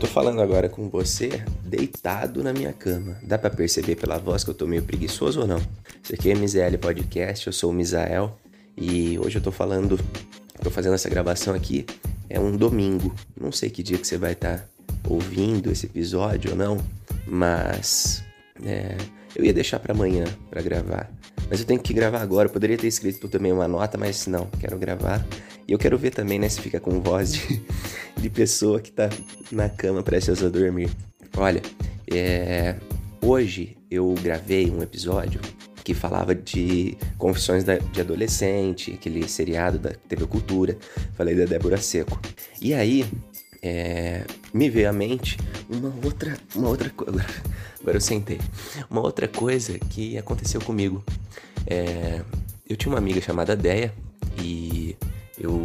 tô falando agora com você deitado na minha cama. Dá para perceber pela voz que eu tô meio preguiçoso ou não? Isso aqui é MZL Podcast, eu sou o Misael e hoje eu tô falando, tô fazendo essa gravação aqui, é um domingo. Não sei que dia que você vai estar tá ouvindo esse episódio ou não, mas é, eu ia deixar para amanhã para gravar. Mas eu tenho que gravar agora. Eu poderia ter escrito também uma nota, mas não, quero gravar. E eu quero ver também, né, se fica com voz de, de pessoa que tá na cama prestes a dormir. Olha, é, hoje eu gravei um episódio que falava de confissões de adolescente, aquele seriado da TV Cultura. Falei da Débora Seco. E aí, é, me veio à mente uma outra, uma outra agora, agora eu sentei, uma outra coisa que aconteceu comigo. É, eu tinha uma amiga chamada Deia eu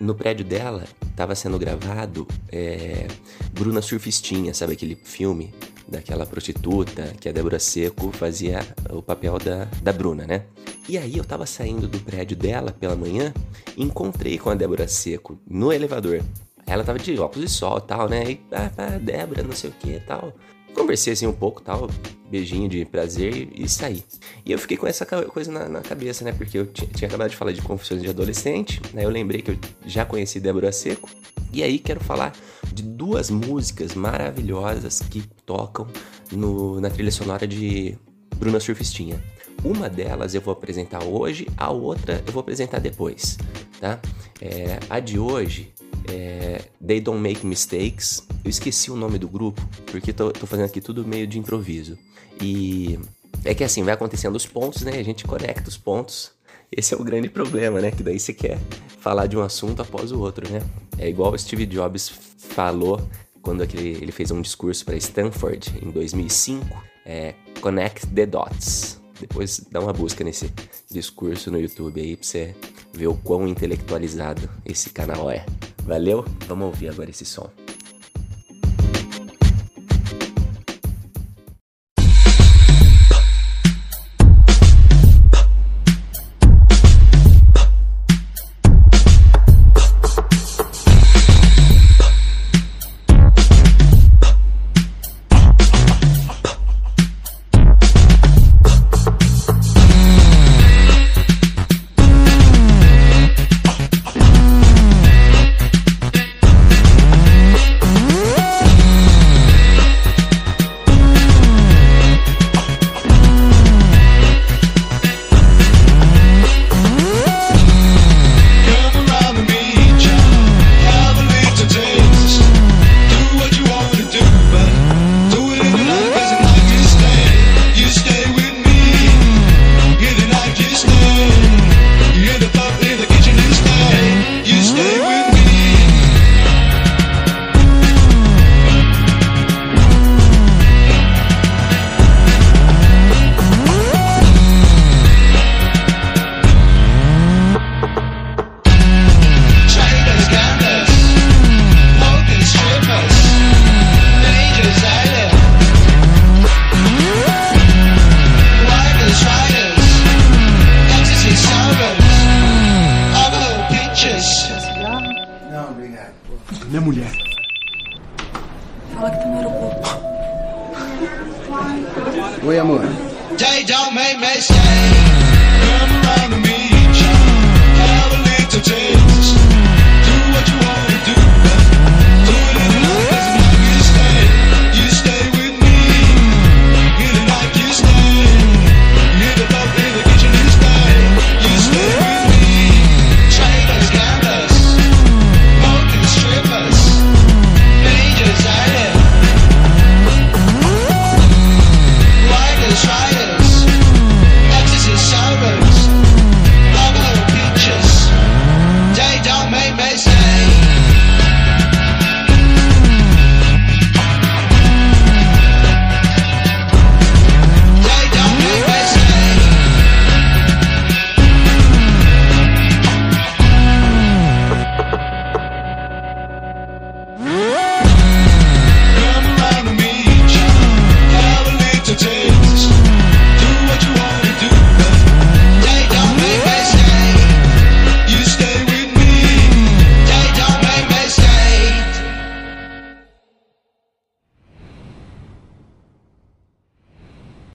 no prédio dela estava sendo gravado é, Bruna Surfistinha, sabe aquele filme daquela prostituta que a Débora Seco fazia o papel da, da Bruna, né? E aí eu tava saindo do prédio dela pela manhã encontrei com a Débora Seco no elevador. Ela tava de óculos de sol tal, né? E, ah, ah, Débora, não sei o que tal. Conversei assim um pouco tal, beijinho de prazer e, saí. E eu fiquei com essa coisa na, na cabeça, né? Porque eu tinha acabado de falar de confissões de adolescente, né? Eu lembrei que eu já conheci Débora Seco. E aí quero falar de duas músicas maravilhosas que tocam no, na trilha sonora de Bruna Surfistinha. Uma delas eu vou apresentar hoje, a outra eu vou apresentar depois, tá? É, a de hoje é They Don't Make Mistakes. Eu esqueci o nome do grupo, porque tô, tô fazendo aqui tudo meio de improviso. E é que assim, vai acontecendo os pontos, né? A gente conecta os pontos. Esse é o grande problema, né? Que daí você quer falar de um assunto após o outro, né? É igual o Steve Jobs falou quando aquele, ele fez um discurso para Stanford em 2005, é Connect the Dots. Depois dá uma busca nesse discurso no YouTube aí pra você ver o quão intelectualizado esse canal é. Valeu? Vamos ouvir agora esse som. Oi, amor. Jay don't make me stay. Come around to me.